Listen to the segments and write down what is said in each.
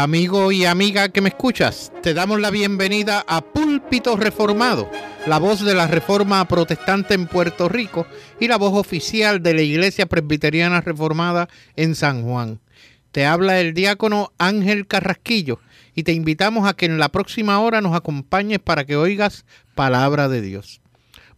Amigo y amiga que me escuchas, te damos la bienvenida a Púlpito Reformado, la voz de la Reforma Protestante en Puerto Rico y la voz oficial de la Iglesia Presbiteriana Reformada en San Juan. Te habla el diácono Ángel Carrasquillo y te invitamos a que en la próxima hora nos acompañes para que oigas palabra de Dios.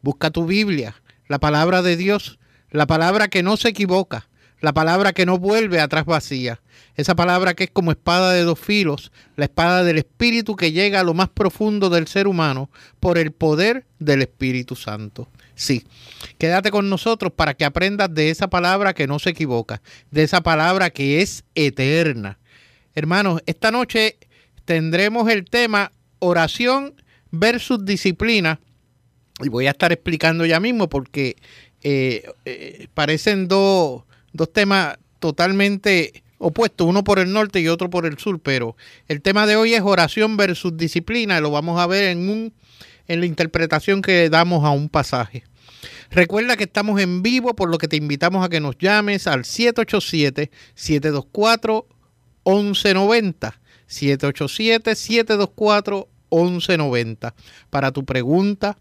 Busca tu Biblia, la palabra de Dios, la palabra que no se equivoca, la palabra que no vuelve atrás vacía esa palabra que es como espada de dos filos, la espada del Espíritu que llega a lo más profundo del ser humano por el poder del Espíritu Santo. Sí, quédate con nosotros para que aprendas de esa palabra que no se equivoca, de esa palabra que es eterna. Hermanos, esta noche tendremos el tema oración versus disciplina. Y voy a estar explicando ya mismo porque eh, eh, parecen dos, dos temas totalmente opuesto, uno por el norte y otro por el sur, pero el tema de hoy es oración versus disciplina, lo vamos a ver en, un, en la interpretación que damos a un pasaje. Recuerda que estamos en vivo, por lo que te invitamos a que nos llames al 787-724-1190. 787-724-1190 para tu pregunta,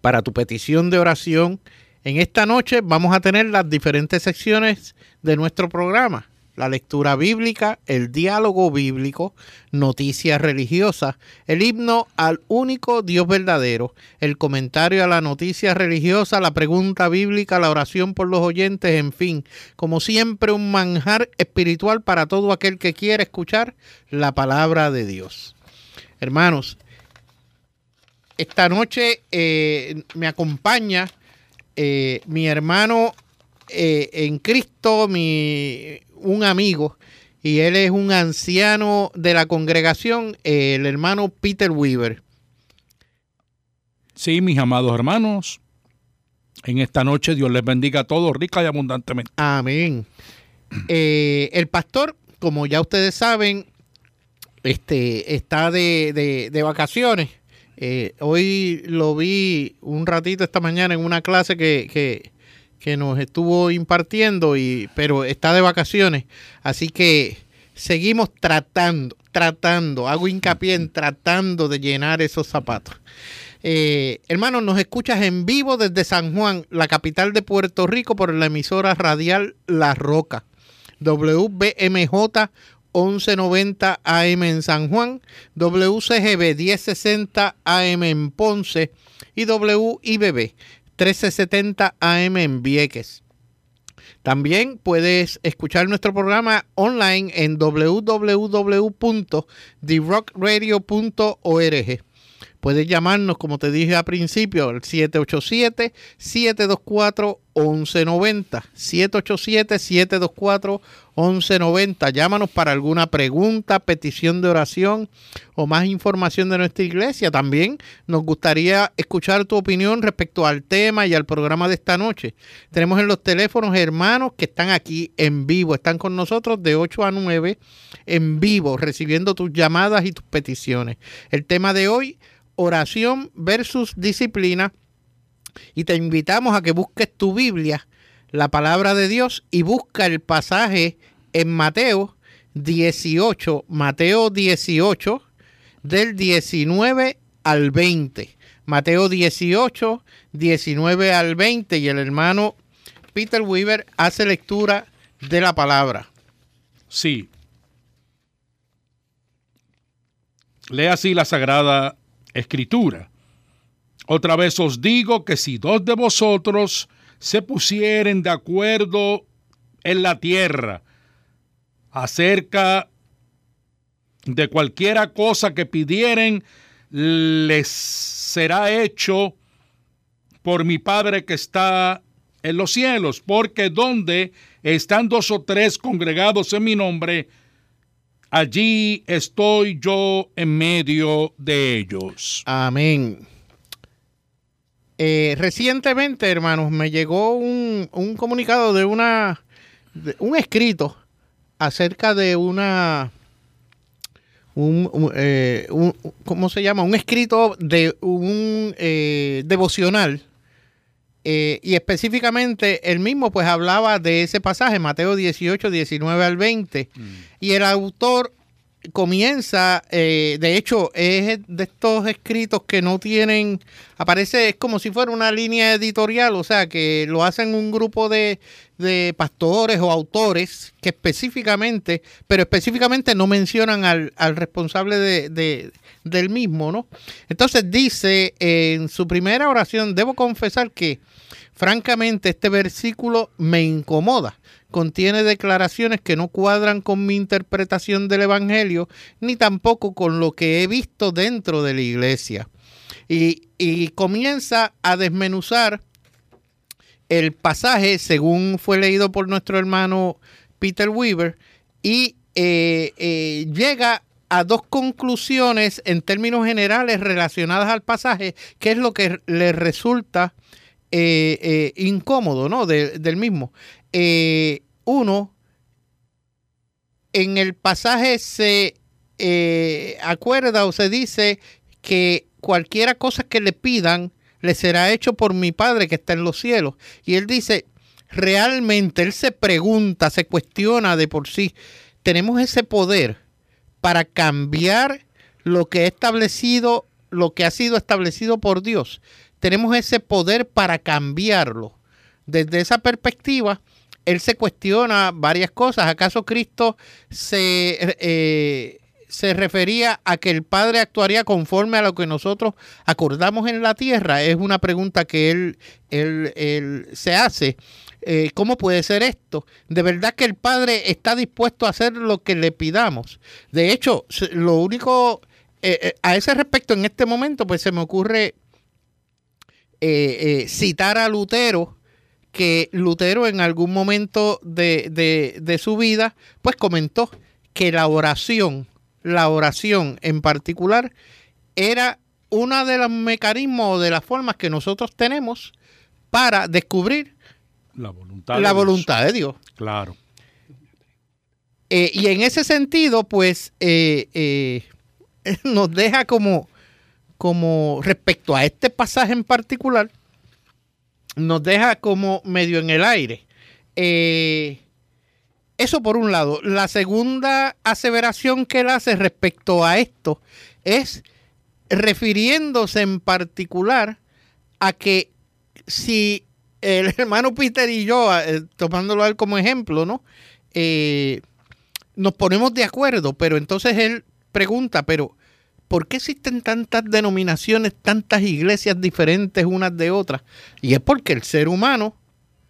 para tu petición de oración. En esta noche vamos a tener las diferentes secciones de nuestro programa la lectura bíblica, el diálogo bíblico, noticias religiosas, el himno al único Dios verdadero, el comentario a la noticia religiosa, la pregunta bíblica, la oración por los oyentes, en fin, como siempre un manjar espiritual para todo aquel que quiere escuchar la palabra de Dios. Hermanos, esta noche eh, me acompaña eh, mi hermano eh, en Cristo, mi un amigo y él es un anciano de la congregación, el hermano Peter Weaver. Sí, mis amados hermanos, en esta noche Dios les bendiga a todos rica y abundantemente. Amén. Eh, el pastor, como ya ustedes saben, este, está de, vacaciones. Eh, hoy lo vi un ratito esta mañana en una clase que, que nos estuvo impartiendo, y, pero está de vacaciones. Así que seguimos tratando, tratando, hago hincapié en tratando de llenar esos zapatos. Eh, hermanos, nos escuchas en vivo desde San Juan, la capital de Puerto Rico, por la emisora radial La Roca. WBMJ 1190 AM en San Juan, WCGB 1060 AM en Ponce y WIBB 1370 AM en Vieques. También puedes escuchar nuestro programa online en www.therockradio.org. Puedes llamarnos, como te dije al principio, al 787-724-1190. 787-724-1190. Llámanos para alguna pregunta, petición de oración o más información de nuestra iglesia. También nos gustaría escuchar tu opinión respecto al tema y al programa de esta noche. Tenemos en los teléfonos hermanos que están aquí en vivo, están con nosotros de 8 a 9 en vivo, recibiendo tus llamadas y tus peticiones. El tema de hoy oración versus disciplina y te invitamos a que busques tu Biblia, la palabra de Dios y busca el pasaje en Mateo 18, Mateo 18 del 19 al 20. Mateo 18, 19 al 20 y el hermano Peter Weaver hace lectura de la palabra. Sí. Lea así la sagrada escritura. Otra vez os digo que si dos de vosotros se pusieren de acuerdo en la tierra acerca de cualquiera cosa que pidieren, les será hecho por mi Padre que está en los cielos, porque donde están dos o tres congregados en mi nombre, allí estoy yo en medio de ellos. Amén. Eh, recientemente, hermanos, me llegó un, comunicado de una, un escrito acerca de una, un, eh, ¿cómo se llama? Un escrito de un eh, devocional eh, y específicamente el mismo pues hablaba de ese pasaje, Mateo 18, 19 al 20. Mm. Y el autor comienza, eh, de hecho, es de estos escritos que no tienen, aparece, es como si fuera una línea editorial, o sea, que lo hacen un grupo de, de pastores o autores que específicamente, pero específicamente no mencionan al, al responsable de, de, del mismo, ¿no? Entonces dice en su primera oración, debo confesar que francamente este versículo me incomoda contiene declaraciones que no cuadran con mi interpretación del Evangelio, ni tampoco con lo que he visto dentro de la iglesia. Y, comienza a desmenuzar el pasaje según fue leído por nuestro hermano Peter Weaver y eh, eh, llega a dos conclusiones en términos generales relacionadas al pasaje, que es lo que le resulta eh, incómodo ¿no? del mismo. Eh, uno, en el pasaje se eh, acuerda o se dice que cualquiera cosa que le pidan le será hecho por mi Padre que está en los cielos. Y él dice, realmente él se pregunta, se cuestiona de por sí, tenemos ese poder para cambiar lo que ha establecido, lo que ha sido establecido por Dios. Tenemos ese poder para cambiarlo. Desde esa perspectiva, él se cuestiona varias cosas. ¿Acaso Cristo se, eh, se refería a que el Padre actuaría conforme a lo que nosotros acordamos en la tierra? Es una pregunta que él, él, se hace. Eh, ¿Cómo puede ser esto? De verdad que el Padre está dispuesto a hacer lo que le pidamos. De hecho, lo único, eh, a ese respecto en este momento, pues se me ocurre citar a Lutero que Lutero en algún momento de, su vida, pues comentó que la oración, la oración en particular, era uno de los mecanismos o de las formas que nosotros tenemos para descubrir la voluntad, la de, voluntad Dios. de Dios. Claro. Eh, y en ese sentido, pues, eh, eh, nos deja como, como respecto a este pasaje en particular, nos deja como medio en el aire. Eh, eso por un lado. La segunda aseveración que él hace respecto a esto es refiriéndose en particular a que si el hermano Peter y yo, eh, tomándolo a él como ejemplo, ¿no? Eh, nos ponemos de acuerdo, pero entonces él pregunta, pero ¿por qué existen tantas denominaciones, tantas iglesias diferentes unas de otras? Y es porque el ser humano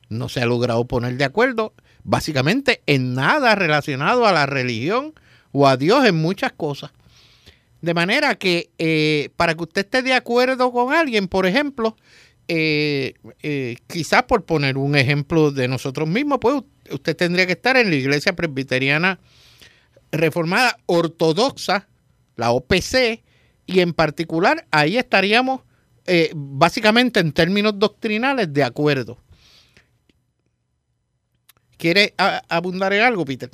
no se ha logrado poner de acuerdo básicamente en nada relacionado a la religión o a Dios en muchas cosas. De manera que eh, para que usted esté de acuerdo con alguien, por ejemplo, eh, eh, quizás por poner un ejemplo de nosotros mismos, pues usted tendría que estar en la iglesia presbiteriana reformada ortodoxa la OPC, y en particular ahí estaríamos eh, básicamente en términos doctrinales de acuerdo. ¿Quiere abundar en algo, Peter?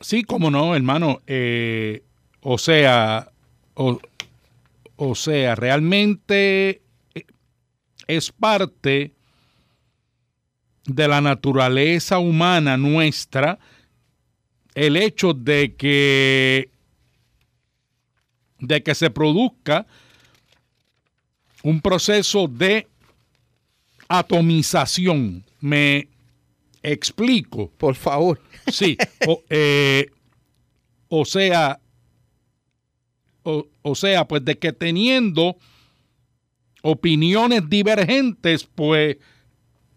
Sí, como no, hermano. Eh, o sea, o, sea, realmente eh, es parte de la naturaleza humana nuestra el hecho de que de que se produzca un proceso de atomización. Me explico. Por favor. Sí. O, eh, sea, o, sea, pues de que teniendo opiniones divergentes, pues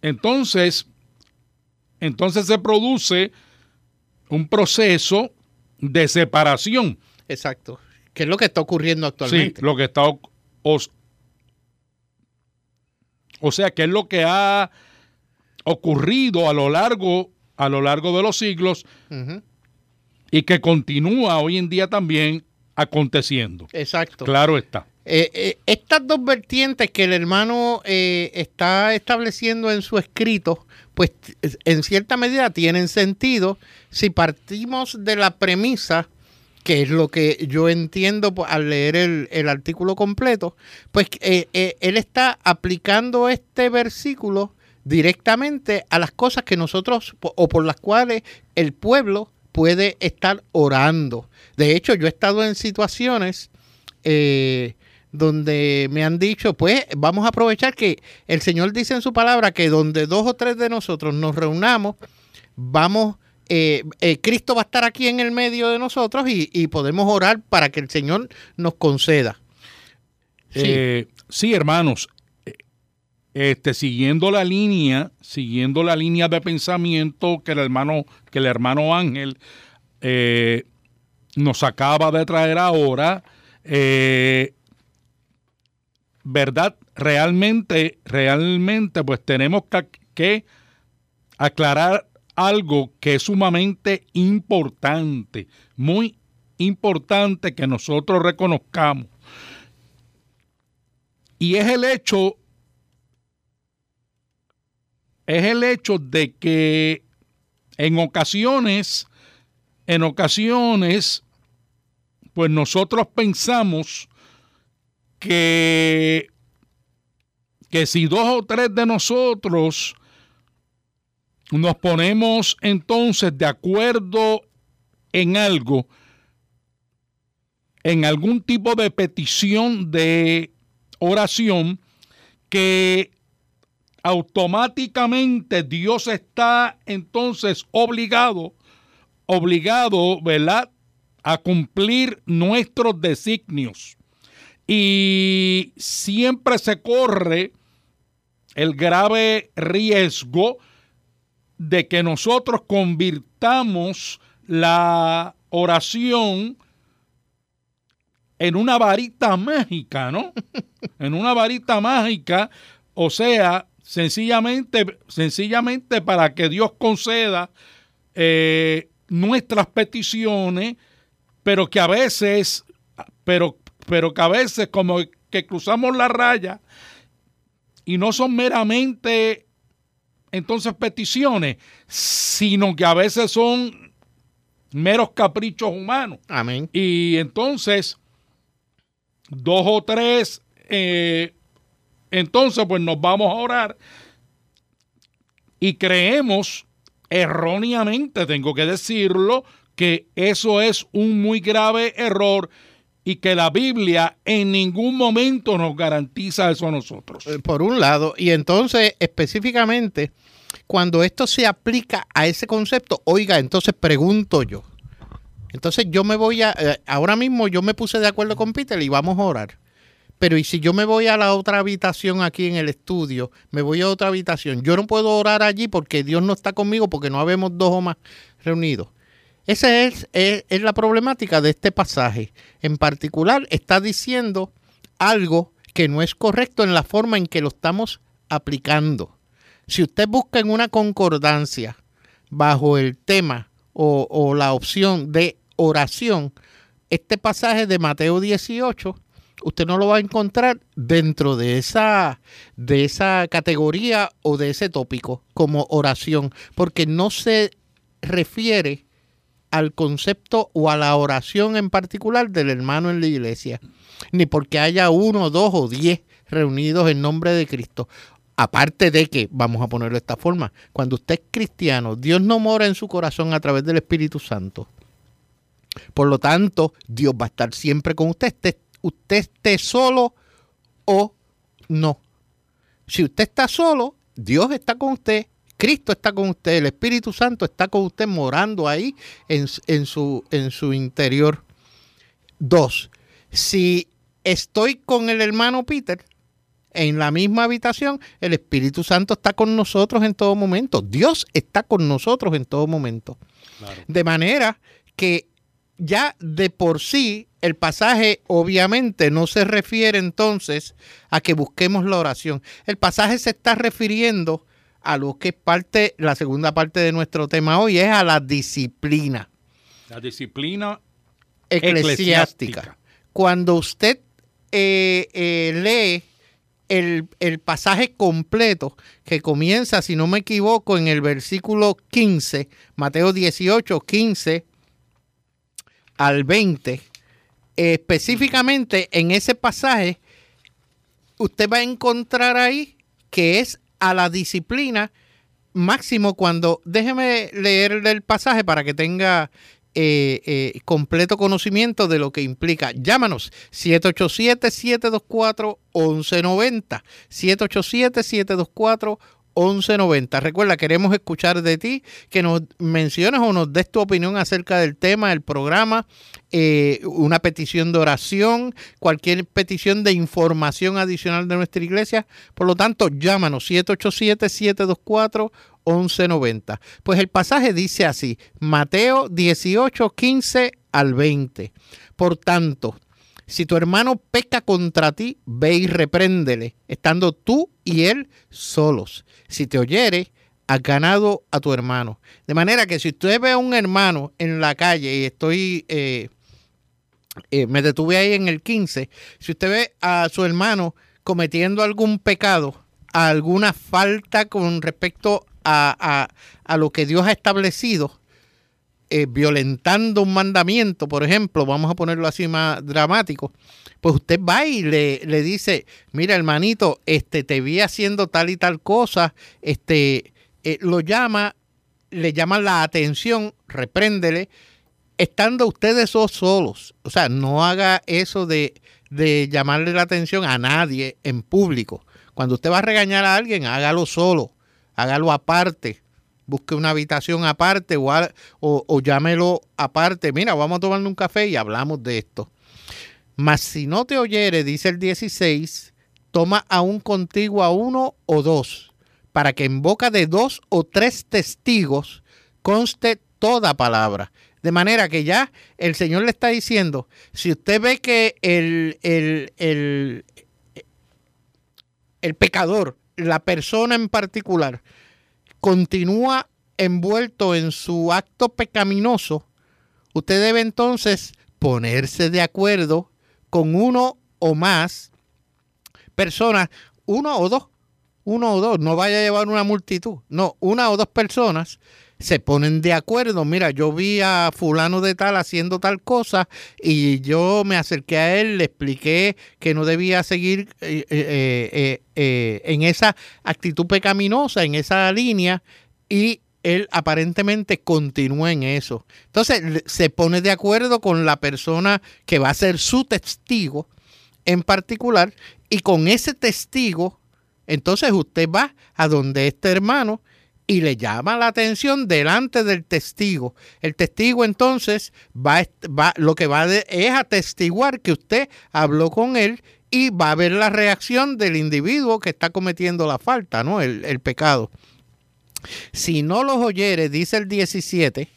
entonces, entonces se produce un proceso de separación. Exacto. ¿Qué es lo que está ocurriendo actualmente? Sí, lo que está... O, sea, ¿qué es lo que ha ocurrido a lo largo, a lo largo de los siglos y que continúa hoy en día también aconteciendo. Exacto. Claro está. Eh, eh, estas dos vertientes que el hermano eh, está estableciendo en su escrito, pues en cierta medida tienen sentido si partimos de la premisa que es lo que yo entiendo al leer el, artículo completo, pues eh, eh, él está aplicando este versículo directamente a las cosas que nosotros o por las cuales el pueblo puede estar orando. De hecho, yo he estado en situaciones eh, donde me han dicho, pues vamos a aprovechar que el Señor dice en su palabra que donde dos o tres de nosotros nos reunamos, vamos, eh, eh, Cristo va a estar aquí en el medio de nosotros y, podemos orar para que el Señor nos conceda. Sí, sí hermanos, este, siguiendo la línea, siguiendo la línea de pensamiento que el hermano, que el hermano Ángel eh, nos acaba de traer ahora, eh, ¿verdad? Realmente, realmente, pues tenemos que aclarar algo que es sumamente importante, muy importante que nosotros reconozcamos. Y es el hecho es el hecho de que en ocasiones, en ocasiones, pues nosotros pensamos que, que si dos o tres de nosotros nos ponemos entonces de acuerdo en algo, en algún tipo de petición de oración, que automáticamente Dios está entonces obligado, obligado, ¿verdad?, a cumplir nuestros designios. Y siempre se corre el grave riesgo de que nosotros convirtamos la oración en una varita mágica, ¿no? en una varita mágica, o sea, sencillamente, sencillamente para que Dios conceda eh, nuestras peticiones, pero que a veces, pero, pero que a veces como que cruzamos la raya y no son meramente entonces peticiones, sino que a veces son meros caprichos humanos. Amén. Y entonces, dos o tres eh, entonces, pues nos vamos a orar y creemos erróneamente, tengo que decirlo, que eso es un muy grave error y que la Biblia en ningún momento nos garantiza eso a nosotros. Eh, por un lado, y entonces específicamente, cuando esto se aplica a ese concepto, oiga, entonces pregunto yo. Entonces yo me voy a, eh, ahora mismo yo me puse de acuerdo con Peter y vamos a orar. Pero y si yo me voy a la otra habitación aquí en el estudio, me voy a otra habitación, yo no puedo orar allí porque Dios no está conmigo porque no habemos dos o más reunidos. Esa es, es, la problemática de este pasaje. En particular, está diciendo algo que no es correcto en la forma en que lo estamos aplicando. Si usted busca en una concordancia bajo el tema o, o la opción de oración, este pasaje de Mateo 18 usted no lo va a encontrar dentro de esa, de esa categoría o de ese tópico como oración, porque no se refiere al concepto o a la oración en particular del hermano en la iglesia, ni porque haya uno, dos o diez reunidos en nombre de Cristo. Aparte de que, vamos a ponerlo de esta forma, cuando usted es cristiano, Dios no mora en su corazón a través del Espíritu Santo. Por lo tanto, Dios va a estar siempre con usted, usted esté solo o no. Si usted está solo, Dios está con usted, Cristo está con usted, el Espíritu Santo está con usted morando ahí en, su, en su interior. Dos, si estoy con el hermano Peter en la misma habitación, el Espíritu Santo está con nosotros en todo momento. Dios está con nosotros en todo momento. De manera que ya de por sí el pasaje obviamente no se refiere entonces a que busquemos la oración. El pasaje se está refiriendo a lo que es parte, la segunda parte de nuestro tema hoy, es a la disciplina. La disciplina eclesiástica. Cuando usted eh, eh, lee el, el, pasaje completo que comienza, si no me equivoco, en el versículo 15, Mateo 18, 15 al 20, específicamente en ese pasaje, usted va a encontrar ahí que es a la disciplina máximo cuando, déjeme leer el pasaje para que tenga eh, eh, completo conocimiento de lo que implica. Llámanos 787-724-1190. 787-724-1190. 1190. Recuerda, queremos escuchar de ti, que nos menciones o nos des tu opinión acerca del tema, del programa, eh, una petición de oración, cualquier petición de información adicional de nuestra iglesia. Por lo tanto, llámanos 787-724-1190. Pues el pasaje dice así, Mateo 18, 15 al 20. Por tanto, si tu hermano peca contra ti, ve y repréndele, estando tú y él solos. Si te oyere, has ganado a tu hermano. De manera que si usted ve a un hermano en la calle y estoy, eh, eh, me detuve ahí en el 15, si usted ve a su hermano cometiendo algún pecado, alguna falta con respecto a, a lo que Dios ha establecido, eh, violentando un mandamiento, por ejemplo, vamos a ponerlo así más dramático, pues usted va y le, le dice, mira hermanito, este, te vi haciendo tal y tal cosa, este, eh, lo llama, le llama la atención, repréndele, estando ustedes solos. O sea, no haga eso de, de llamarle la atención a nadie en público. Cuando usted va a regañar a alguien, hágalo solo, hágalo aparte busque una habitación aparte o, o, llámelo aparte. Mira, vamos a tomarle un café y hablamos de esto. Mas si no te oyere, dice el 16, toma aún contigo a uno o dos, para que en boca de dos o tres testigos conste toda palabra. De manera que ya el Señor le está diciendo, si usted ve que el, el, el, el pecador, la persona en particular, continúa envuelto en su acto pecaminoso, usted debe entonces ponerse de acuerdo con uno o más personas, uno o dos, uno o dos, no vaya a llevar una multitud, no, una o dos personas se ponen de acuerdo. Mira, yo vi a fulano de tal haciendo tal cosa y yo me acerqué a él, le expliqué que no debía seguir eh, eh, eh, en esa actitud pecaminosa, en esa línea, y él aparentemente continúa en eso. Entonces se pone de acuerdo con la persona que va a ser su testigo en particular y con ese testigo, entonces usted va a donde este hermano y le llama la atención delante del testigo. El testigo entonces va, lo que va es atestiguar que usted habló con él y va a ver la reacción del individuo que está cometiendo la falta, ¿no? El, el pecado. Si no los oyere, dice el 17,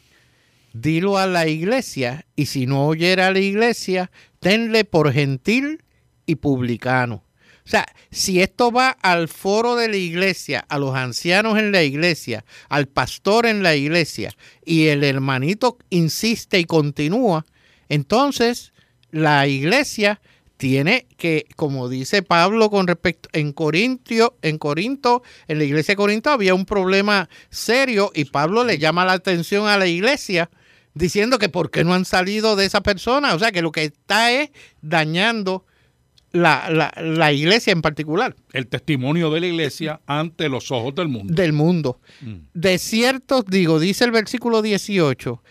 dilo a la iglesia, y si no oyere a la iglesia, tenle por gentil y publicano. O sea, si esto va al foro de la iglesia, a los ancianos en la iglesia, al pastor en la iglesia, y el hermanito insiste y continúa, entonces la iglesia tiene que, como dice Pablo con respecto en Corintio, en Corinto, en la iglesia de Corinto había un problema serio y Pablo le llama la atención a la iglesia diciendo que por qué no han salido de esa persona, o sea que lo que está es dañando la, iglesia en particular. El testimonio de la iglesia ante los ojos del mundo. Del mundo. Mm. De cierto digo, dice el versículo 18,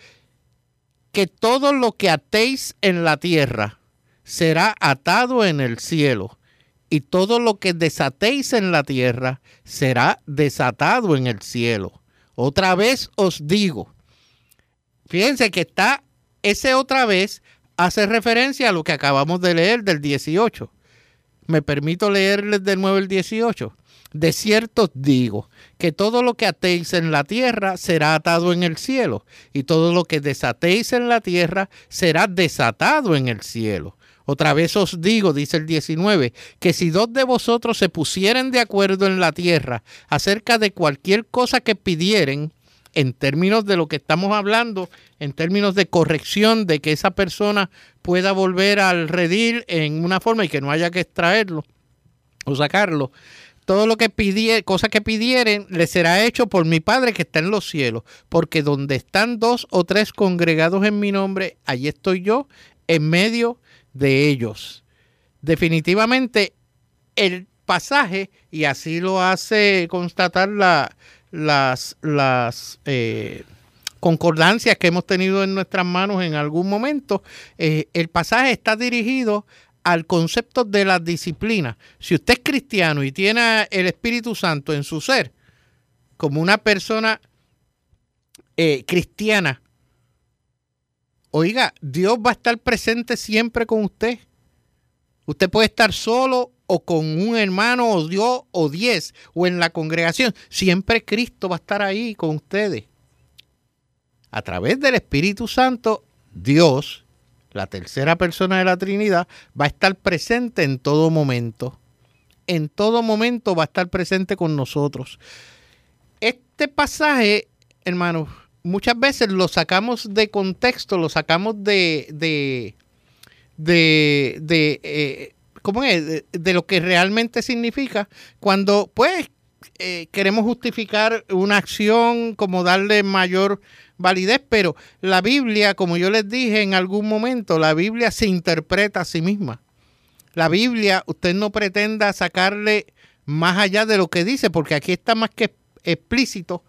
que todo lo que atéis en la tierra será atado en el cielo, y todo lo que desatéis en la tierra será desatado en el cielo. Otra vez os digo, fíjense que está ese otra vez hace referencia a lo que acabamos de leer del 18. Me permito leerles de nuevo el 18. De cierto digo que todo lo que atéis en la tierra será atado en el cielo, y todo lo que desatéis en la tierra será desatado en el cielo. Otra vez os digo, dice el 19, que si dos de vosotros se pusieren de acuerdo en la tierra acerca de cualquier cosa que pidieren, en términos de lo que estamos hablando, en términos de corrección, de que esa persona pueda volver al redil en una forma y que no haya que extraerlo o sacarlo. Todo lo que pidiere, cosa que pidieren, le será hecho por mi Padre que está en los cielos, porque donde están dos o tres congregados en mi nombre, allí estoy yo, en medio de ellos. Definitivamente, el pasaje, y así lo hace constatar la, las, las eh, concordancias que hemos tenido en nuestras manos en algún momento, eh, el pasaje está dirigido al concepto de la disciplina. Si usted es cristiano y tiene el Espíritu Santo en su ser, como una persona eh, cristiana, oiga, Dios va a estar presente siempre con usted. Usted puede estar solo o con un hermano o Dios o diez o en la congregación. Siempre Cristo va a estar ahí con ustedes. A través del Espíritu Santo, Dios la tercera persona de la Trinidad, va a estar presente en todo momento. En todo momento va a estar presente con nosotros. Este pasaje, hermanos, muchas veces lo sacamos de contexto, lo sacamos de, de, de, de eh, ¿cómo es? De, lo que realmente significa cuando, pues, eh, queremos justificar una acción como darle mayor validez, pero la Biblia, como yo les dije en algún momento, la Biblia se interpreta a sí misma. La Biblia, usted no pretenda sacarle más allá de lo que dice, porque aquí está más que explícito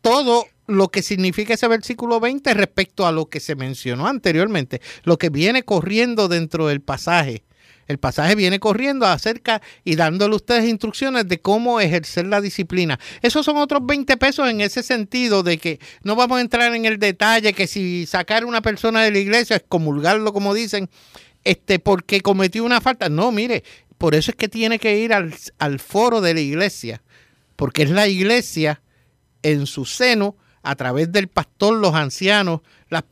todo lo que significa ese versículo 20 respecto a lo que se mencionó anteriormente, lo que viene corriendo dentro del pasaje. El pasaje viene corriendo acerca y dándole a ustedes instrucciones de cómo ejercer la disciplina. Esos son otros 20 pesos en ese sentido de que no vamos a entrar en el detalle que si sacar a una persona de la iglesia, es comulgarlo como dicen, este, porque cometió una falta. No, mire, por eso es que tiene que ir al, al foro de la iglesia, porque es la iglesia en su seno, a través del pastor, los ancianos,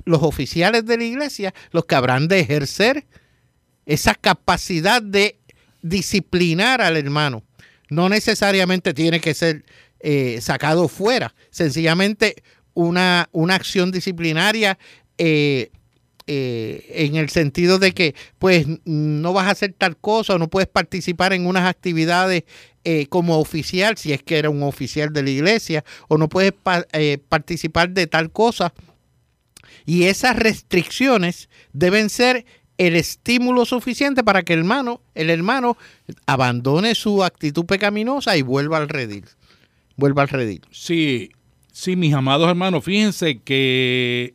los oficiales de la iglesia, los que habrán de ejercer esa capacidad de disciplinar al hermano. No necesariamente tiene que ser eh, sacado fuera, sencillamente una, una acción disciplinaria eh, eh, en el sentido de que pues no vas a hacer tal cosa no puedes participar en unas actividades como oficial, si es que era un oficial de la iglesia, o no puedes participar de tal cosa. Y esas restricciones deben ser el estímulo suficiente para que el hermano, el hermano abandone su actitud pecaminosa y vuelva al redil. Vuelva al redil. Sí, sí, mis amados hermanos, fíjense que,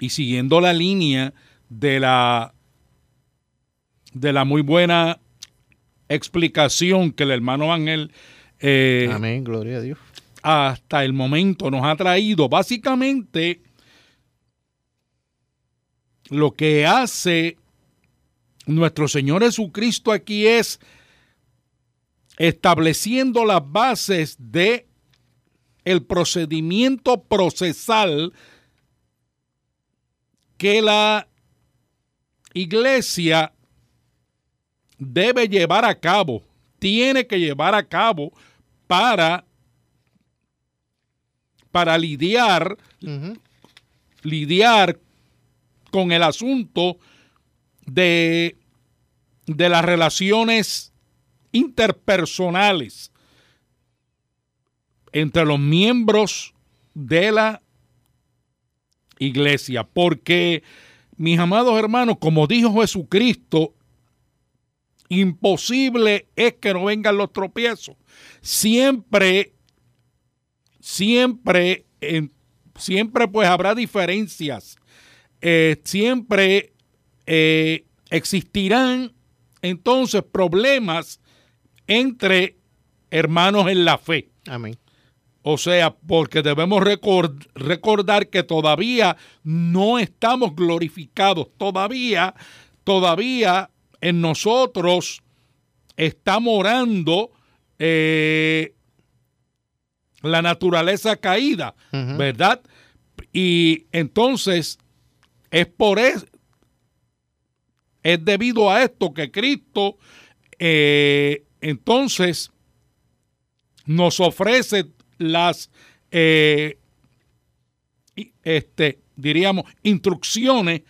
y siguiendo la línea de la, de la muy buena explicación que el hermano Ángel eh, Amén, gloria a Dios. Hasta el momento nos ha traído básicamente lo que hace nuestro Señor Jesucristo aquí es estableciendo las bases de el procedimiento procesal que la iglesia debe llevar a cabo, tiene que llevar a cabo para, para lidiar, lidiar con el asunto de, de las relaciones interpersonales entre los miembros de la iglesia. Porque, mis amados hermanos, como dijo Jesucristo, imposible es que no vengan los tropiezos. Siempre, siempre, siempre pues habrá diferencias. Eh, siempre eh, existirán entonces problemas entre hermanos en la fe. Amén. O sea, porque debemos recordar que todavía no estamos glorificados, todavía, todavía en nosotros está morando eh, la naturaleza caída, ¿verdad? Y entonces es por, eso, es debido a esto que Cristo eh, entonces nos ofrece las, eh, este, diríamos, instrucciones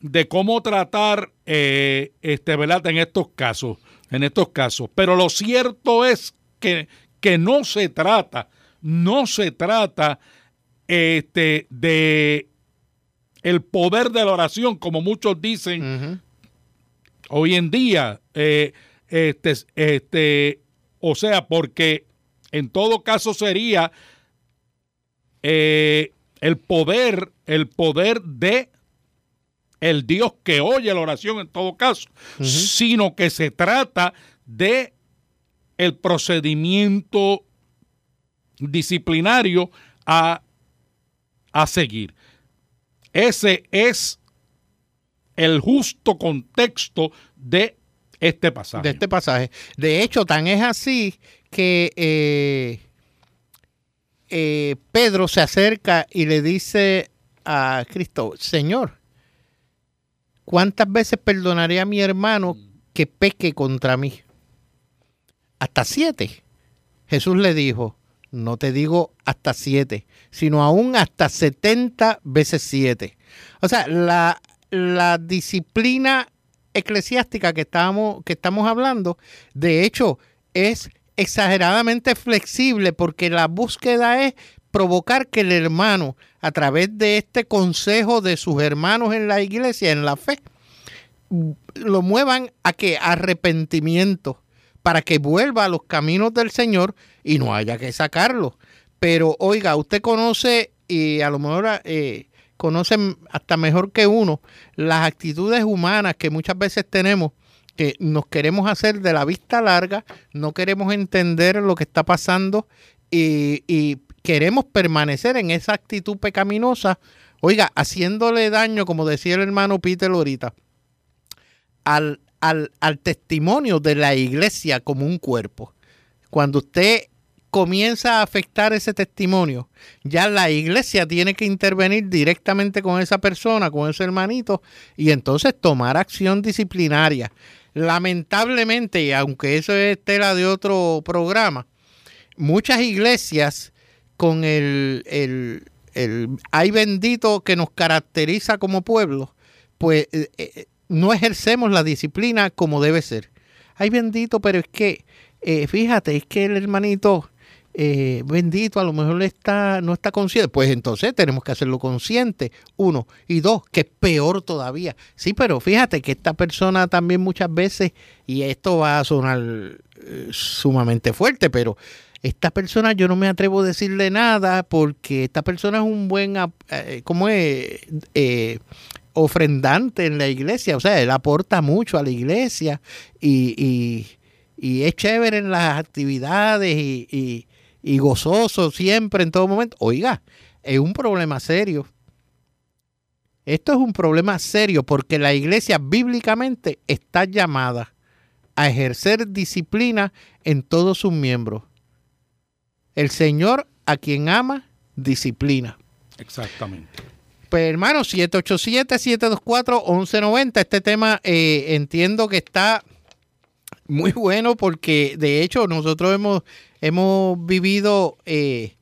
de cómo tratar eh, este, en estos casos, en estos casos. Pero lo cierto es que, que no se trata, no se trata este, de el poder de la oración, como muchos dicen hoy en día. Eh, este, este, o sea, porque En todo caso sería eh, el poder, el poder de el Dios que oye la oración en todo caso, sino que se trata de el procedimiento disciplinario a, a seguir. Ese es el justo contexto de este pasaje. De este pasaje. De hecho, tan es así que eh, eh, Pedro se acerca y le dice a Cristo, Señor, ¿cuántas veces perdonaré a mi hermano que peque contra mí? Hasta siete. Jesús le dijo, no te digo hasta siete, sino aún hasta setenta veces siete. O sea, la, la disciplina eclesiástica que estamos, que estamos hablando, de hecho, es exageradamente flexible porque la búsqueda es provocar que el hermano, a través de este consejo de sus hermanos en la iglesia, en la fe, lo muevan a que arrepentimiento, para que vuelva a los caminos del Señor y no haya que sacarlo. Pero oiga, usted conoce y a lo mejor eh, conocen hasta mejor que uno las actitudes humanas que muchas veces tenemos que nos queremos hacer de la vista larga, no queremos entender lo que está pasando y, queremos permanecer en esa actitud pecaminosa, oiga, haciéndole daño, como decía el hermano Peter ahorita, al, al, al testimonio de la iglesia como un cuerpo. Cuando usted comienza a afectar ese testimonio, ya la iglesia tiene que intervenir directamente con esa persona, con ese hermanito, y entonces tomar acción disciplinaria. Lamentablemente, y aunque eso es tela de otro programa, muchas iglesias con el, el, el ay bendito que nos caracteriza como pueblo, pues eh, eh, no ejercemos la disciplina como debe ser. Ay bendito, pero es que, eh, fíjate, es que el hermanito bendito, a lo mejor está, no está consciente. Pues entonces tenemos que hacerlo consciente, uno. Y dos, que es peor todavía. Sí, pero fíjate que esta persona también muchas veces, y esto va a sonar sumamente fuerte, pero esta persona yo no me atrevo a decirle nada porque esta persona es un buen, eh, ¿cómo es? ofrendante en la iglesia, o sea, él aporta mucho a la iglesia y, es chévere en las actividades y gozoso siempre, en todo momento. Oiga, es un problema serio. Esto es un problema serio porque la iglesia bíblicamente está llamada a ejercer disciplina en todos sus miembros. El Señor a quien ama, disciplina. Exactamente. Pues hermano, 787-724-1190. Este tema eh, entiendo que está muy bueno porque de hecho nosotros hemos hemos vivido eh,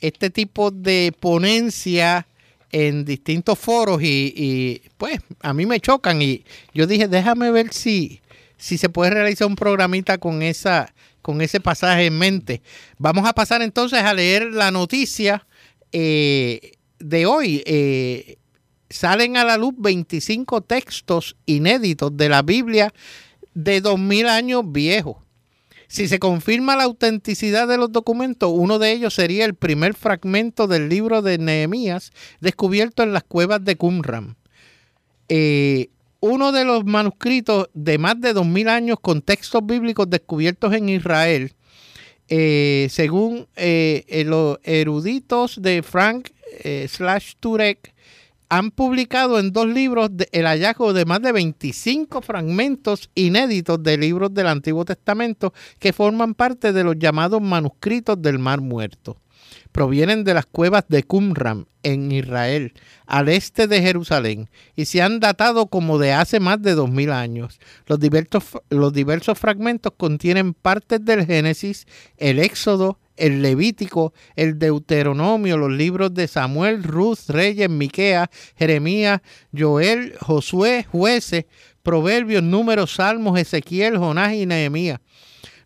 este tipo de ponencia en distintos foros y, pues a mí me chocan y yo dije déjame ver si, si se puede realizar un programita con esa con ese pasaje en mente. Vamos a pasar entonces a leer la noticia eh, de hoy. Eh, salen a la luz 25 textos inéditos de la Biblia de 2000 años viejos. Si se confirma la autenticidad de los documentos, uno de ellos sería el primer fragmento del libro de Nehemías descubierto en las cuevas de Qumran. Eh, uno de los manuscritos de más de 2000 años con textos bíblicos descubiertos en Israel, eh, según eh, los eruditos de Frank slash Turek, han publicado en dos libros el hallazgo de más de 25 fragmentos inéditos de libros del Antiguo Testamento que forman parte de los llamados manuscritos del Mar Muerto. Provienen de las cuevas de Qumran en Israel, al este de Jerusalén, y se han datado como de hace más de 2000 años. Los diversos, los diversos fragmentos contienen partes del Génesis, el Éxodo, el Levítico, el Deuteronomio, los libros de Samuel, Ruth, Reyes, Miqueas, Jeremías, Joel, Josué, Jueces, Proverbios, Números, Salmos, Ezequiel, Jonás y Nehemías.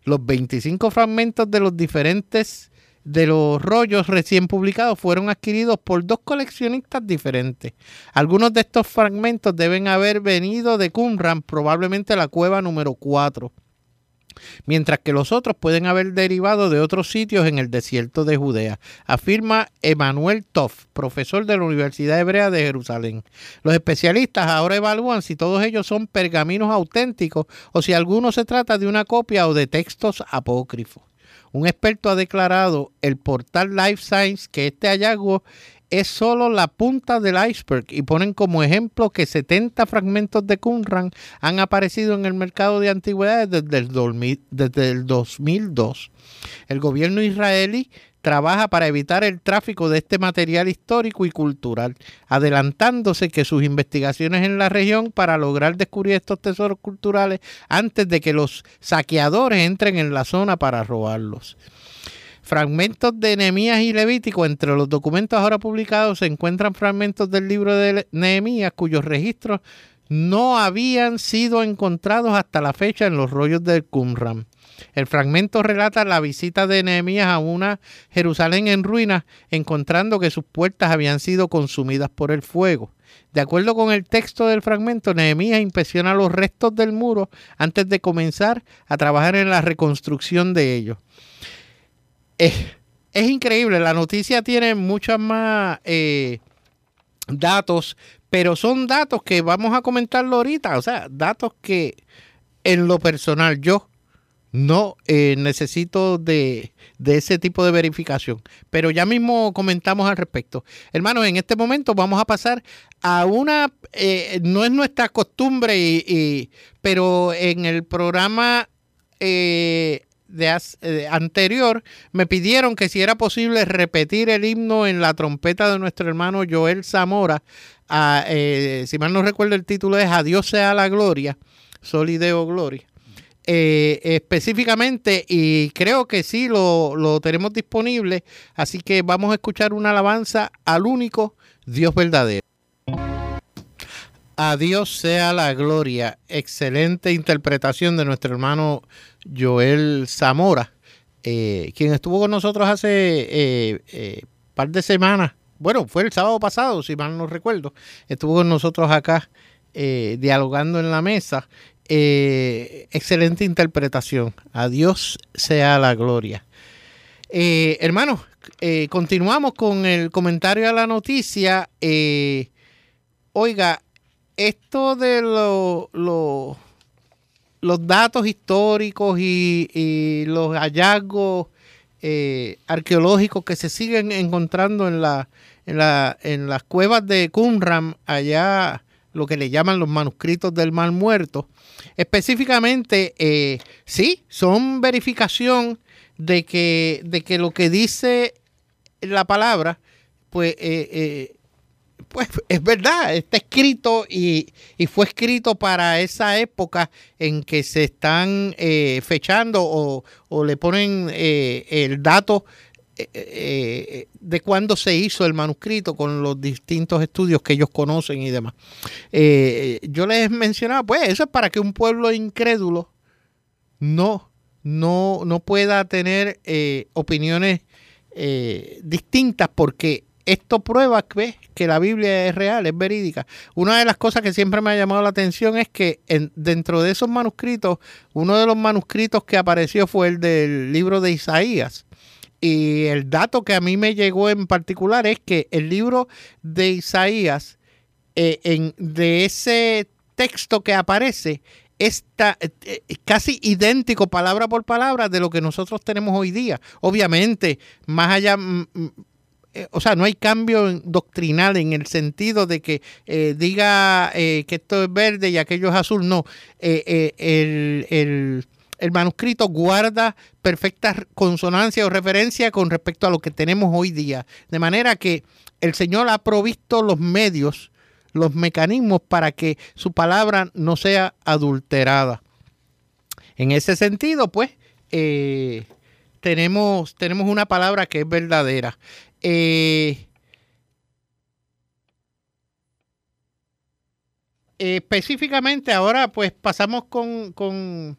Los 25 fragmentos de los diferentes de los rollos recién publicados fueron adquiridos por dos coleccionistas diferentes. Algunos de estos fragmentos deben haber venido de Qumran, probablemente la cueva número 4. mientras que los otros pueden haber derivado de otros sitios en el desierto de Judea, afirma Emanuel Toff, profesor de la Universidad Hebrea de Jerusalén. Los especialistas ahora evalúan si todos ellos son pergaminos auténticos o si alguno se trata de una copia o de textos apócrifos. Un experto ha declarado el portal Life Science que este hallazgo es solo la punta del iceberg y ponen como ejemplo que 70 fragmentos de Qumran han aparecido en el mercado de antigüedades desde el, desde el 2002. El gobierno israelí trabaja para evitar el tráfico de este material histórico y cultural, adelantándose que sus investigaciones en la región para lograr descubrir estos tesoros culturales antes de que los saqueadores entren en la zona para robarlos. Fragmentos de Nehemías y Levítico. Entre los documentos ahora publicados se encuentran fragmentos del libro de Nehemías cuyos registros no habían sido encontrados hasta la fecha en los rollos del Qumran. El fragmento relata la visita de Nehemías a una Jerusalén en ruinas, encontrando que sus puertas habían sido consumidas por el fuego. De acuerdo con el texto del fragmento, Nehemías inspecciona los restos del muro antes de comenzar a trabajar en la reconstrucción de ellos es, increíble, la noticia tiene muchos más eh, datos, pero son datos que vamos a comentarlo ahorita, o sea, datos que en lo personal yo no eh, necesito de, ese tipo de verificación. Pero ya mismo comentamos al respecto. Hermanos, en este momento vamos a pasar a una, eh, no es nuestra costumbre, y, pero en el programa de, eh, anterior me pidieron que si era posible repetir el himno en la trompeta de nuestro hermano Joel Zamora. Eh, si mal no recuerdo el título es Adiós sea la gloria, Solideo Gloria. Eh, específicamente y creo que sí lo, lo tenemos disponible, así que vamos a escuchar una alabanza al único Dios verdadero. A Dios sea la gloria. Excelente interpretación de nuestro hermano Joel Zamora, eh, quien estuvo con nosotros hace eh, eh, par de semanas. Bueno, fue el sábado pasado, si mal no recuerdo. Estuvo con nosotros acá dialogando en la mesa. Excelente interpretación. A Dios sea la gloria. hermanos, continuamos con el comentario a la noticia. oiga, esto de los datos históricos y, los hallazgos eh, arqueológicos que se siguen encontrando en, la, en, la, en las cuevas de Qumran, allá lo que le llaman los manuscritos del mal muerto, específicamente, eh, sí, son verificación de que, de que lo que dice la palabra, pues eh, eh pues es verdad, está escrito y, fue escrito para esa época en que se están eh, fechando o, le ponen eh, el dato eh, de cuándo se hizo el manuscrito con los distintos estudios que ellos conocen y demás. yo les mencionaba, pues eso es para que un pueblo incrédulo no, no, no pueda tener opiniones distintas porque esto prueba que, que la Biblia es real, es verídica. Una de las cosas que siempre me ha llamado la atención es que dentro de esos manuscritos, uno de los manuscritos que apareció fue el del libro de Isaías. Y el dato que a mí me llegó en particular es que el libro de Isaías, eh, en, de ese texto que aparece, está eh, casi idéntico palabra por palabra de lo que nosotros tenemos hoy día. Obviamente, más allá, eh, o sea, no hay cambio doctrinal en el sentido de que eh, diga eh, que esto es verde y aquello es azul, no. El, el, manuscrito guarda perfecta consonancia o referencia con respecto a lo que tenemos hoy día. De manera que el Señor ha provisto los medios, los mecanismos para que su palabra no sea adulterada. En ese sentido, pues, tenemos, tenemos una palabra que es verdadera. Eh, específicamente ahora pues pasamos con,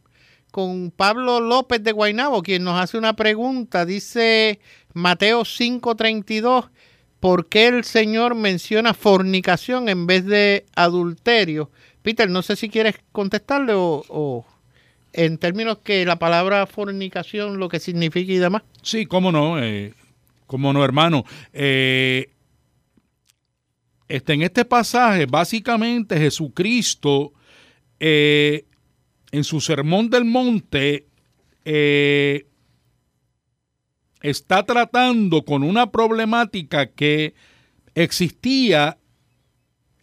Pablo López de Guainabo, quien nos hace una pregunta. Dice Mateo 5:32, ¿por qué el Señor menciona fornicación en vez de adulterio? Peter, no sé si quieres contestarle o... en términos que la palabra fornicación, lo que significa y demás. Sí, cómo no, eh, cómo no, hermano. Eh, este, en este pasaje, básicamente Jesucristo, eh, en su sermón del monte, eh, está tratando con una problemática que existía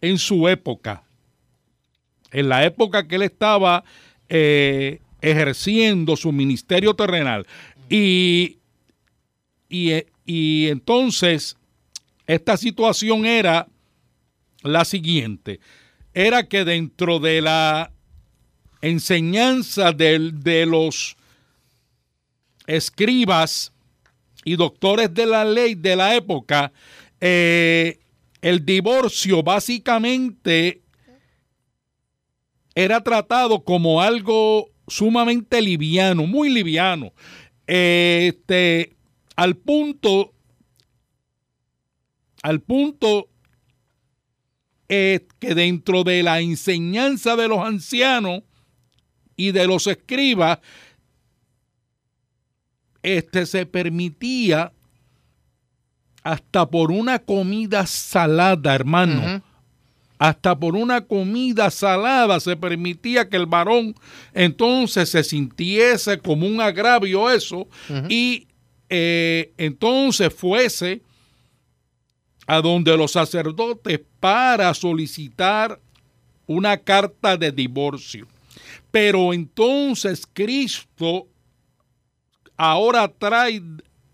en su época, en la época que él estaba eh, ejerciendo su ministerio terrenal. Y, y, entonces esta situación era la siguiente, era que dentro de la enseñanza de, de los escribas y doctores de la ley de la época, eh, el divorcio básicamente era tratado como algo sumamente liviano, muy liviano, este, al punto, al punto eh, que dentro de la enseñanza de los ancianos y de los escribas, este se permitía hasta por una comida salada, hermano. Hasta por una comida salada se permitía que el varón entonces se sintiese como un agravio eso y eh, entonces fuese a donde los sacerdotes para solicitar una carta de divorcio. Pero entonces Cristo ahora trae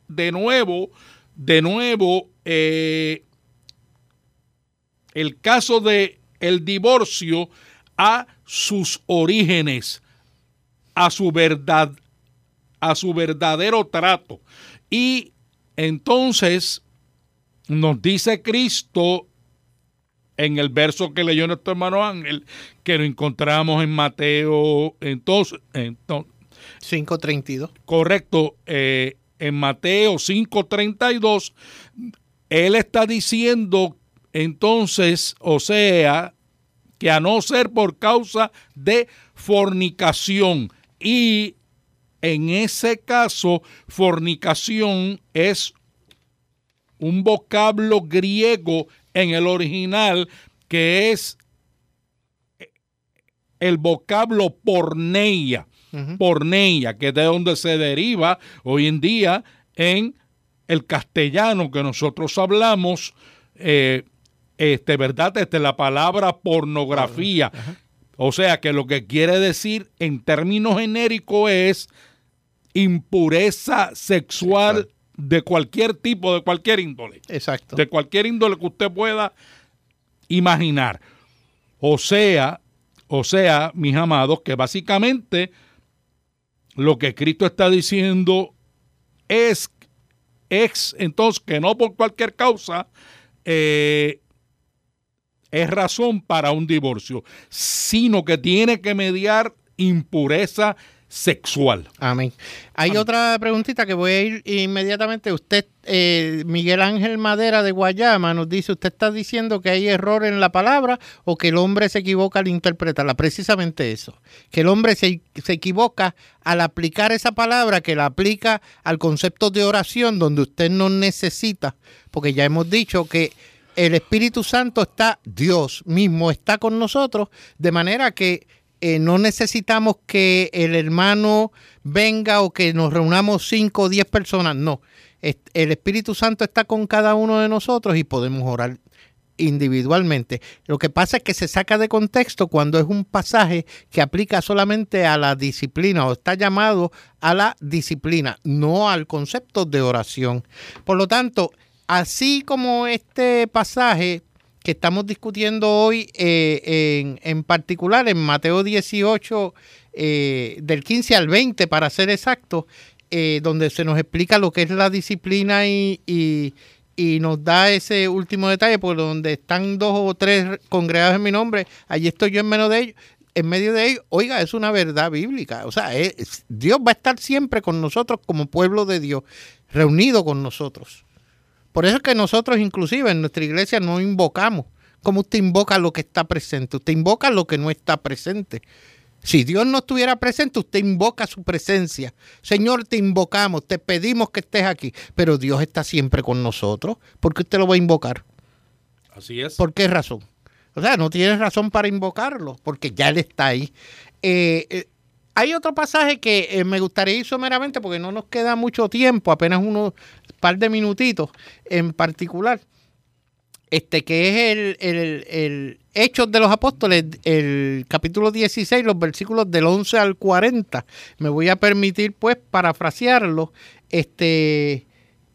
de nuevo, de nuevo, eh, el caso de el divorcio a sus orígenes, a su verdad, a su verdadero trato. Y entonces nos dice Cristo en el verso que leyó nuestro hermano Ángel, que lo encontramos en Mateo, entonces, entonces 5.32. Correcto. Eh, en Mateo 5.32, él está diciendo entonces, o sea, que a no ser por causa de fornicación. Y en ese caso, fornicación es un vocablo griego en el original que es el vocablo porneia porneia, que es de donde se deriva hoy en día en el castellano que nosotros hablamos, eh, este, ¿verdad? Este, la palabra pornografía. O sea que lo que quiere decir en términos genéricos es impureza sexual de cualquier tipo, de cualquier índole. Exacto. De cualquier índole que usted pueda imaginar. O sea, o sea, mis amados, que básicamente lo que Cristo está diciendo es, es entonces que no por cualquier causa eh, es razón para un divorcio, sino que tiene que mediar impureza sexual. Amén. Hay otra preguntita que voy a ir inmediatamente. Usted, eh, Miguel Ángel Madera de Guayama, nos dice, ¿usted está diciendo que hay error en la palabra o que el hombre se equivoca al interpretarla? Precisamente eso, que el hombre se, se equivoca al aplicar esa palabra, que la aplica al concepto de oración, donde usted no necesita, porque ya hemos dicho que el Espíritu Santo está, Dios mismo está con nosotros, de manera que eh, no necesitamos que el hermano venga o que nos reunamos cinco o diez personas, no. El Espíritu Santo está con cada uno de nosotros y podemos orar individualmente. Lo que pasa es que se saca de contexto cuando es un pasaje que aplica solamente a la disciplina o está llamado a la disciplina, no al concepto de oración. Por lo tanto, así como este pasaje que estamos discutiendo hoy eh, en, particular en Mateo 18, eh, del 15 al 20 para ser exacto, eh, donde se nos explica lo que es la disciplina y, y, nos da ese último detalle, por donde están dos o tres congregados en mi nombre, allí estoy yo en medio de ellos. En medio de ellos, oiga, es una verdad bíblica. O sea, Dios va a estar siempre con nosotros como pueblo de Dios, reunido con nosotros. Por eso es que nosotros inclusive en nuestra iglesia no invocamos. Como usted invoca lo que está presente, usted invoca lo que no está presente. Si Dios no estuviera presente, usted invoca su presencia. Señor, te invocamos, te pedimos que estés aquí. Pero Dios está siempre con nosotros. ¿Por qué usted lo va a invocar? Así es. ¿Por qué razón? O sea, no tienes razón para invocarlo, porque ya Él está ahí. Eh, eh, hay otro pasaje que eh, me gustaría ir someramente, porque no nos queda mucho tiempo, apenas unos par de minutitos en particular este que es el, el, el, Hechos de los Apóstoles, el capítulo 16, los versículos del 11 al 40. Me voy a permitir, pues, parafrasearlo. Este,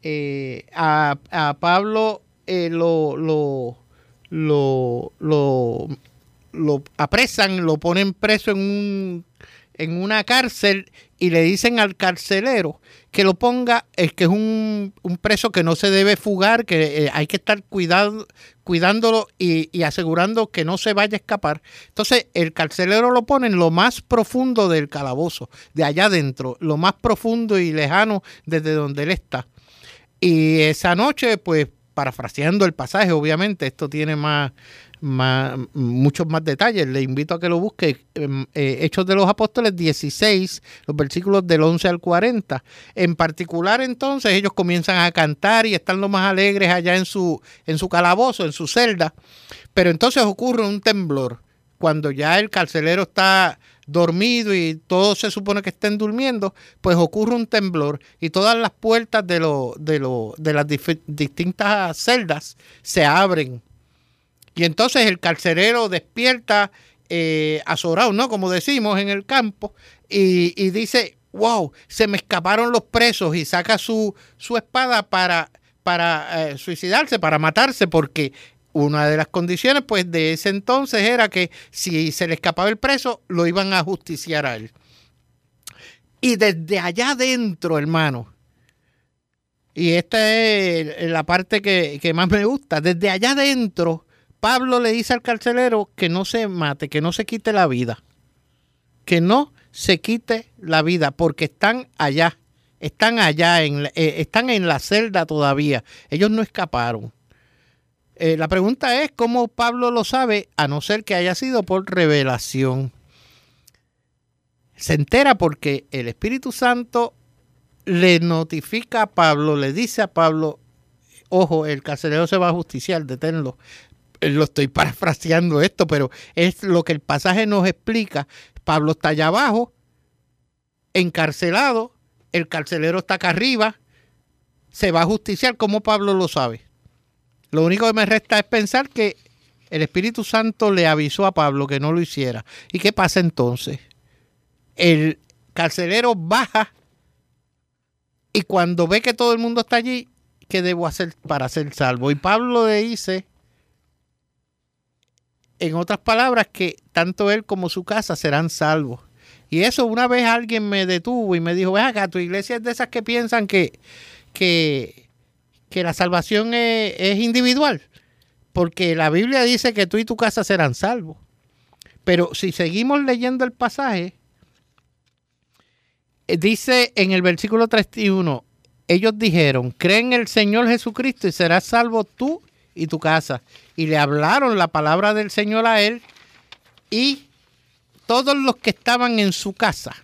eh, a, a, Pablo eh, lo, lo, lo, lo, lo apresan, lo ponen preso en, un, en una cárcel y le dicen al carcelero que lo ponga, es que es un, preso que no se debe fugar, que eh, hay que estar cuidado, cuidándolo y, asegurando que no se vaya a escapar. Entonces el carcelero lo pone en lo más profundo del calabozo, de allá adentro, lo más profundo y lejano desde donde él está. Y esa noche, pues, parafraseando el pasaje, obviamente, esto tiene más, muchos más detalles. Le invito a que lo busque. Em, eh, Hechos de los Apóstoles 16, los versículos del 11 al 40. En particular, entonces, ellos comienzan a cantar y están lo más alegres allá en su, en su calabozo, en su celda. Pero entonces ocurre un temblor. Cuando ya el carcelero está dormido y todos se supone que estén durmiendo, pues ocurre un temblor y todas las puertas de, lo, de, lo, de las distintas celdas se abren y entonces el carcelero despierta eh, ¿no? Como decimos en el campo, y, dice, wow, se me escaparon los presos y saca su, su espada para, para eh, suicidarse, para matarse, porque una de las condiciones pues de ese entonces era que si se le escapaba el preso, lo iban a justiciar a él. Y desde allá adentro, hermano, y esta es la parte que, que más me gusta, desde allá adentro Pablo le dice al carcelero que no se mate, que no se quite la vida. Que no se quite la vida porque están allá. Están allá, en, eh, están en la celda todavía. Ellos no escaparon. Eh, la pregunta es cómo Pablo lo sabe, a no ser que haya sido por revelación. Se entera porque el Espíritu Santo le notifica a Pablo, le dice a Pablo, ojo, el carcelero se va a justiciar, deténlo lo estoy parafraseando esto, pero es lo que el pasaje nos explica. Pablo está allá abajo, encarcelado, el carcelero está acá arriba, se va a justiciar, como Pablo lo sabe? Lo único que me resta es pensar que el Espíritu Santo le avisó a Pablo que no lo hiciera. ¿Y qué pasa entonces? El carcelero baja y cuando ve que todo el mundo está allí, ¿qué debo hacer para ser salvo? Y Pablo le dice en otras palabras, que tanto él como su casa serán salvos. Y eso una vez alguien me detuvo y me dijo, ve acá, tu iglesia es de esas que piensan que, que, que la salvación es, individual. Porque la Biblia dice que tú y tu casa serán salvos. Pero si seguimos leyendo el pasaje, eh, dice en el versículo 31, ellos dijeron, creen en el Señor Jesucristo y serás salvo tú y tu casa. Y le hablaron la palabra del Señor a él y todos los que estaban en su casa.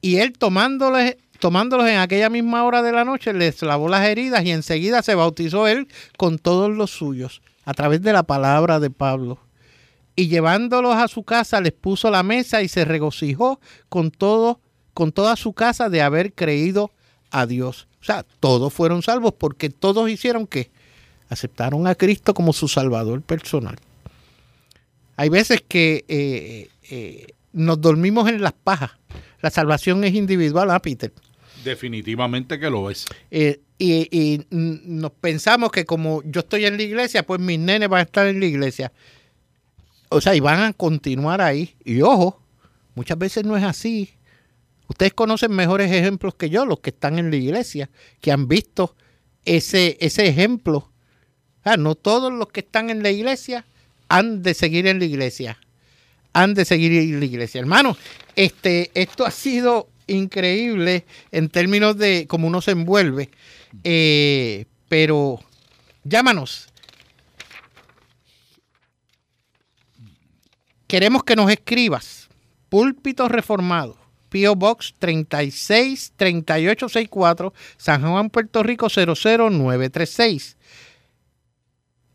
Y él tomándoles, tomándolos en aquella misma hora de la noche, les lavó las heridas y enseguida se bautizó él con todos los suyos, a través de la palabra de Pablo. Y llevándolos a su casa, les puso la mesa y se regocijó con todo, con toda su casa de haber creído a Dios. O sea, todos fueron salvos porque todos hicieron que aceptaron a Cristo como su Salvador personal. Hay veces que eh, eh, nos dormimos en las pajas. La salvación es individual, ¿ah, Peter? Definitivamente que lo es. Eh, y, nos pensamos que como yo estoy en la iglesia, pues mis nenes van a estar en la iglesia. O sea, y van a continuar ahí. Y ojo, muchas veces no es así. Ustedes conocen mejores ejemplos que yo, los que están en la iglesia, que han visto ese, ese ejemplo no todos los que están en la iglesia han de seguir en la iglesia. Han de seguir en la iglesia. Hermano, este, esto ha sido increíble en términos de cómo uno se envuelve. Eh, pero llámanos. Queremos que nos escribas Púlpito Reformado. P.O. Box 363864, San Juan, Puerto Rico 00936.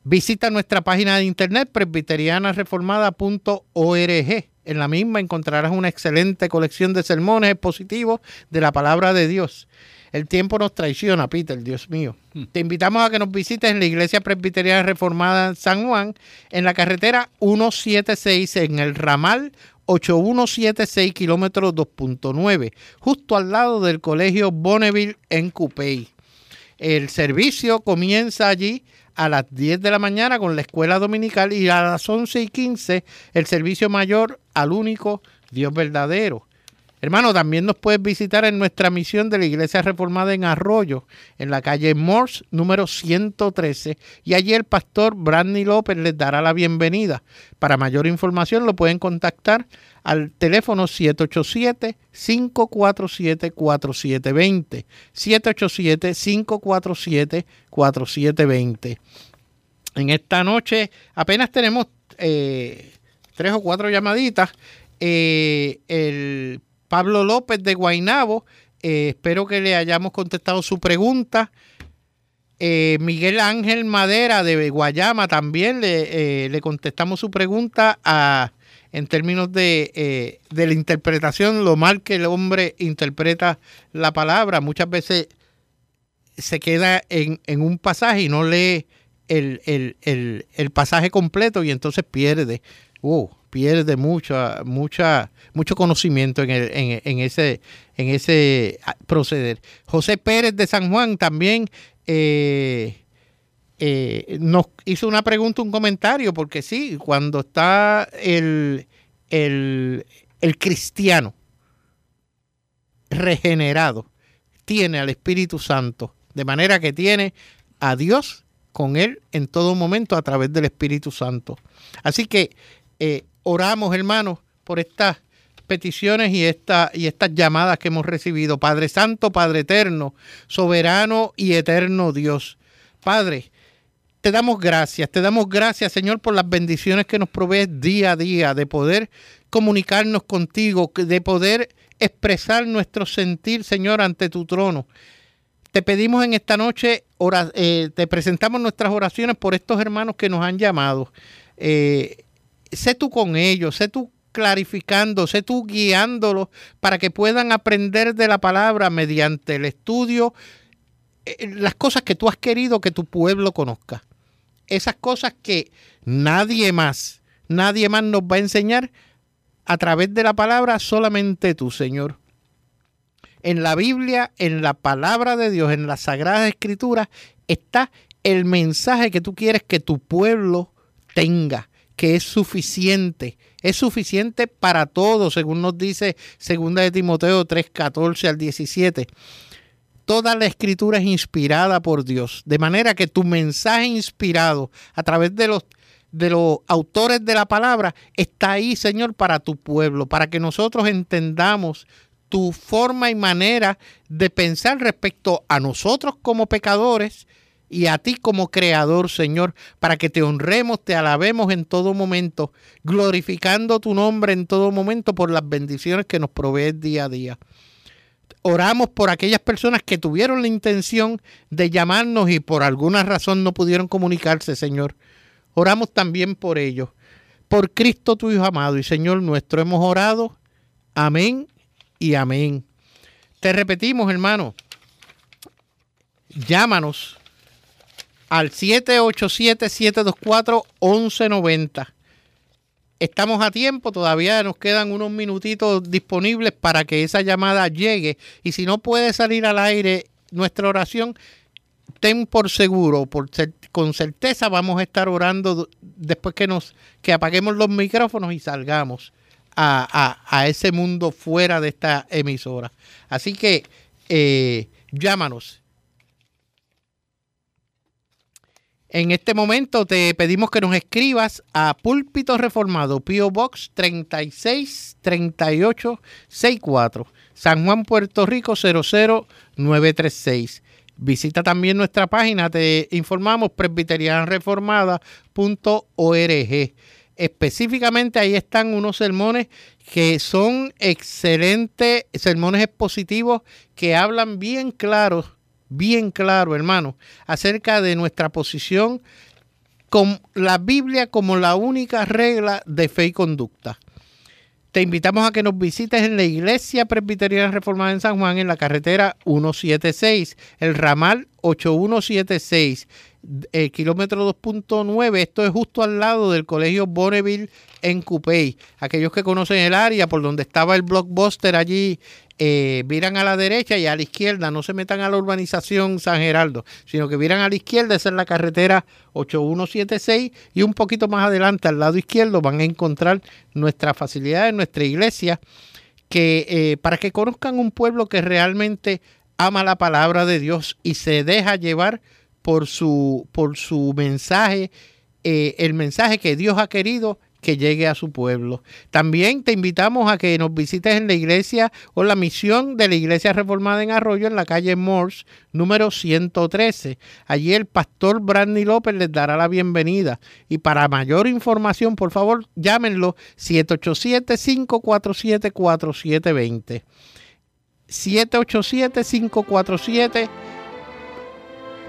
Visita nuestra página de internet presbiterianareformada.org. En la misma encontrarás una excelente colección de sermones expositivos de la palabra de Dios. El tiempo nos traiciona, Peter, Dios mío. Hmm. Te invitamos a que nos visites en la Iglesia Presbiteriana Reformada en San Juan, en la carretera 176, en el ramal 8176, kilómetro 2.9, justo al lado del Colegio Bonneville en Cupey. El servicio comienza allí a las 10 de la mañana con la escuela dominical y a las 11 y 15 el servicio mayor al único Dios verdadero. Hermano, también nos puedes visitar en nuestra misión de la Iglesia Reformada en Arroyo, en la calle Morse, número 113, y allí el pastor Brandy López les dará la bienvenida. Para mayor información lo pueden contactar al teléfono 787-547-4720. 787-547-4720. En esta noche apenas tenemos eh, tres o cuatro llamaditas. Eh, el Pablo López de Guainabo. Eh, espero que le hayamos contestado su pregunta. Eh, Miguel Ángel Madera de Guayama también le, eh, le contestamos su pregunta en términos de, de, la interpretación, lo mal que el hombre interpreta la palabra. Muchas veces se queda en, en un pasaje y no lee el, el, el, el, pasaje completo y entonces pierde. Uh, pierde mucha, mucha, mucho conocimiento en, el, en, ese, en ese ah, proceder. José Pérez de San Juan también eh, eh, nos hizo una pregunta, un comentario, porque sí, cuando está el, el, el cristiano regenerado, tiene al Espíritu Santo, de manera que tiene a Dios con él en todo momento a través del Espíritu Santo. Así que eh, oramos, hermanos, por estas peticiones y, esta, y estas llamadas que hemos recibido. Padre Santo, Padre Eterno, soberano y eterno Dios. Padre, te damos gracias, te damos gracias, Señor, por las bendiciones que nos provees día a día, de poder comunicarnos contigo, de poder expresar nuestro sentir, Señor, ante tu trono. Te pedimos en esta noche, eh, te presentamos nuestras oraciones por estos hermanos que nos han llamado. Eh, sé tú con ellos, sé tú clarificando, sé tú guiándolos para que puedan aprender de la palabra mediante el estudio eh, las cosas que tú has querido que tu pueblo conozca. Esas cosas que nadie más, nadie más nos va a enseñar a través de la palabra, solamente tú, Señor. En la Biblia, en la palabra de Dios, en las sagradas escrituras, está el mensaje que tú quieres que tu pueblo tenga que es suficiente, es suficiente para todo, según nos dice 2 de Timoteo 3, 14 al 17. Toda la escritura es inspirada por Dios, de manera que tu mensaje inspirado a través de los de los autores de la palabra está ahí, Señor, para tu pueblo, para que nosotros entendamos tu forma y manera de pensar respecto a nosotros como pecadores y a ti como creador, Señor, para que te honremos, te alabemos en todo momento, glorificando tu nombre en todo momento por las bendiciones que nos provees día a día. Oramos por aquellas personas que tuvieron la intención de llamarnos y por alguna razón no pudieron comunicarse, Señor. Oramos también por ellos. Por Cristo tu Hijo amado y Señor nuestro hemos orado. Amén y amén. Te repetimos, hermano. Llámanos al 787-724-1190. Estamos a tiempo, todavía nos quedan unos minutitos disponibles para que esa llamada llegue. Y si no puede salir al aire nuestra oración, ten por seguro, por con certeza vamos a estar orando después que nos que apaguemos los micrófonos y salgamos a, a, ese mundo fuera de esta emisora. Así que eh, llámanos En este momento te pedimos que nos escribas a Púlpito Reformado, Pio Box 363864, San Juan, Puerto Rico 00936. Visita también nuestra página, te informamos presbiterianreformada.org. Específicamente ahí están unos sermones que son excelentes sermones expositivos que hablan bien claros, bien claro, hermano, acerca de nuestra posición con la Biblia como la única regla de fe y conducta. Te invitamos a que nos visites en la Iglesia Presbiteriana Reformada en San Juan, en la carretera 176, el ramal 8176 el kilómetro 2.9, esto es justo al lado del colegio Bonneville en Cupey. Aquellos que conocen el área por donde estaba el blockbuster allí, eh, miran a la derecha y a la izquierda, no se metan a la urbanización San Geraldo, sino que miran a la izquierda, esa es la carretera 8176 y un poquito más adelante al lado izquierdo van a encontrar nuestra facilidad nuestra iglesia, que eh, para que conozcan un pueblo que realmente ama la palabra de Dios y se deja llevar por su, por su mensaje, eh, el mensaje que Dios ha querido que llegue a su pueblo. También te invitamos a que nos visites en la iglesia o la misión de la iglesia reformada en Arroyo en la calle Morse número 113. Allí el pastor Brandy López les dará la bienvenida. Y para mayor información, por favor, llámenlo 787-547-4720. 787-547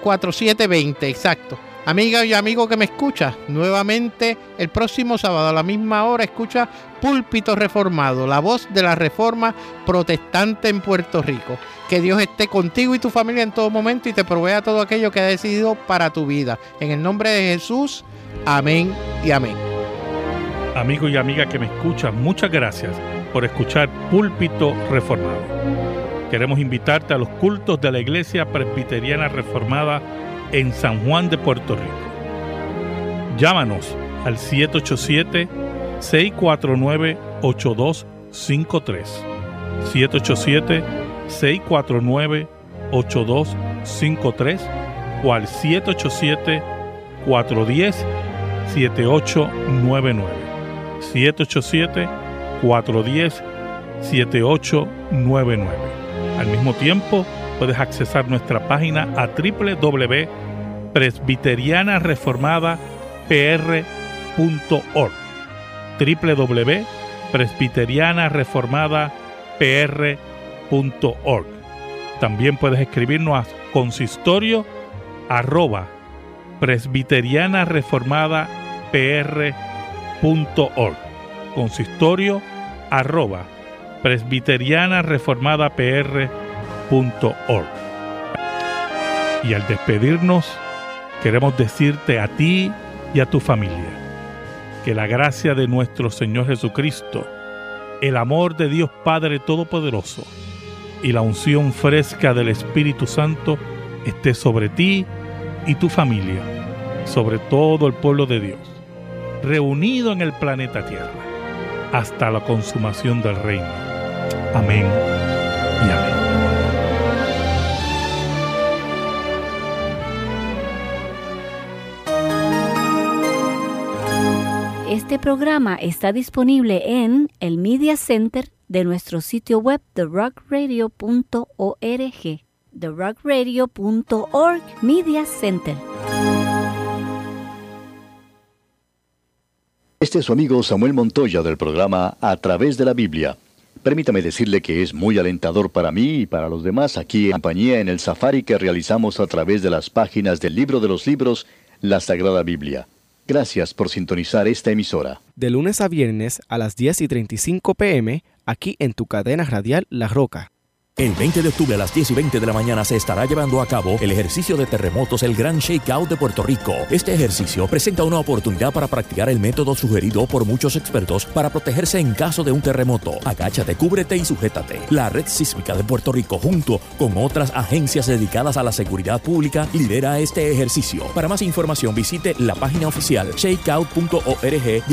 4720, exacto. Amiga y amigo que me escucha, nuevamente el próximo sábado a la misma hora escucha Púlpito Reformado, la voz de la reforma protestante en Puerto Rico. Que Dios esté contigo y tu familia en todo momento y te provea todo aquello que ha decidido para tu vida. En el nombre de Jesús, amén y amén. Amigo y amiga que me escucha, muchas gracias por escuchar Púlpito Reformado. Queremos invitarte a los cultos de la Iglesia Presbiteriana Reformada en San Juan de Puerto Rico. Llámanos al 787-649-8253. 787-649-8253 o al 787-410-7899. 787-410-7899. Al mismo tiempo, puedes accesar nuestra página a www.presbiterianareformadapr.org www.presbiterianareformadapr.org También puedes escribirnos a consistorio arroba presbiterianareformadapr.org consistorio arroba. Y al despedirnos, queremos decirte a ti y a tu familia que la gracia de nuestro Señor Jesucristo, el amor de Dios Padre Todopoderoso y la unción fresca del Espíritu Santo esté sobre ti y tu familia, sobre todo el pueblo de Dios, reunido en el planeta Tierra, hasta la consumación del reino Amén y amén. Este programa está disponible en el Media Center de nuestro sitio web therockradio.org. therockradio.org Media Center. Este es su amigo Samuel Montoya del programa A través de la Biblia. Permítame decirle que es muy alentador para mí y para los demás aquí en compañía en el safari que realizamos a través de las páginas del libro de los libros, la Sagrada Biblia. Gracias por sintonizar esta emisora. De lunes a viernes a las 10 y 35 pm, aquí en tu cadena radial La Roca. El 20 de octubre a las 10 y 20 de la mañana se estará llevando a cabo el ejercicio de terremotos, el Gran Shakeout de Puerto Rico. Este ejercicio presenta una oportunidad para practicar el método sugerido por muchos expertos para protegerse en caso de un terremoto. Agáchate, cúbrete y sujétate. La Red Sísmica de Puerto Rico, junto con otras agencias dedicadas a la seguridad pública, lidera este ejercicio. Para más información visite la página oficial shakeout.org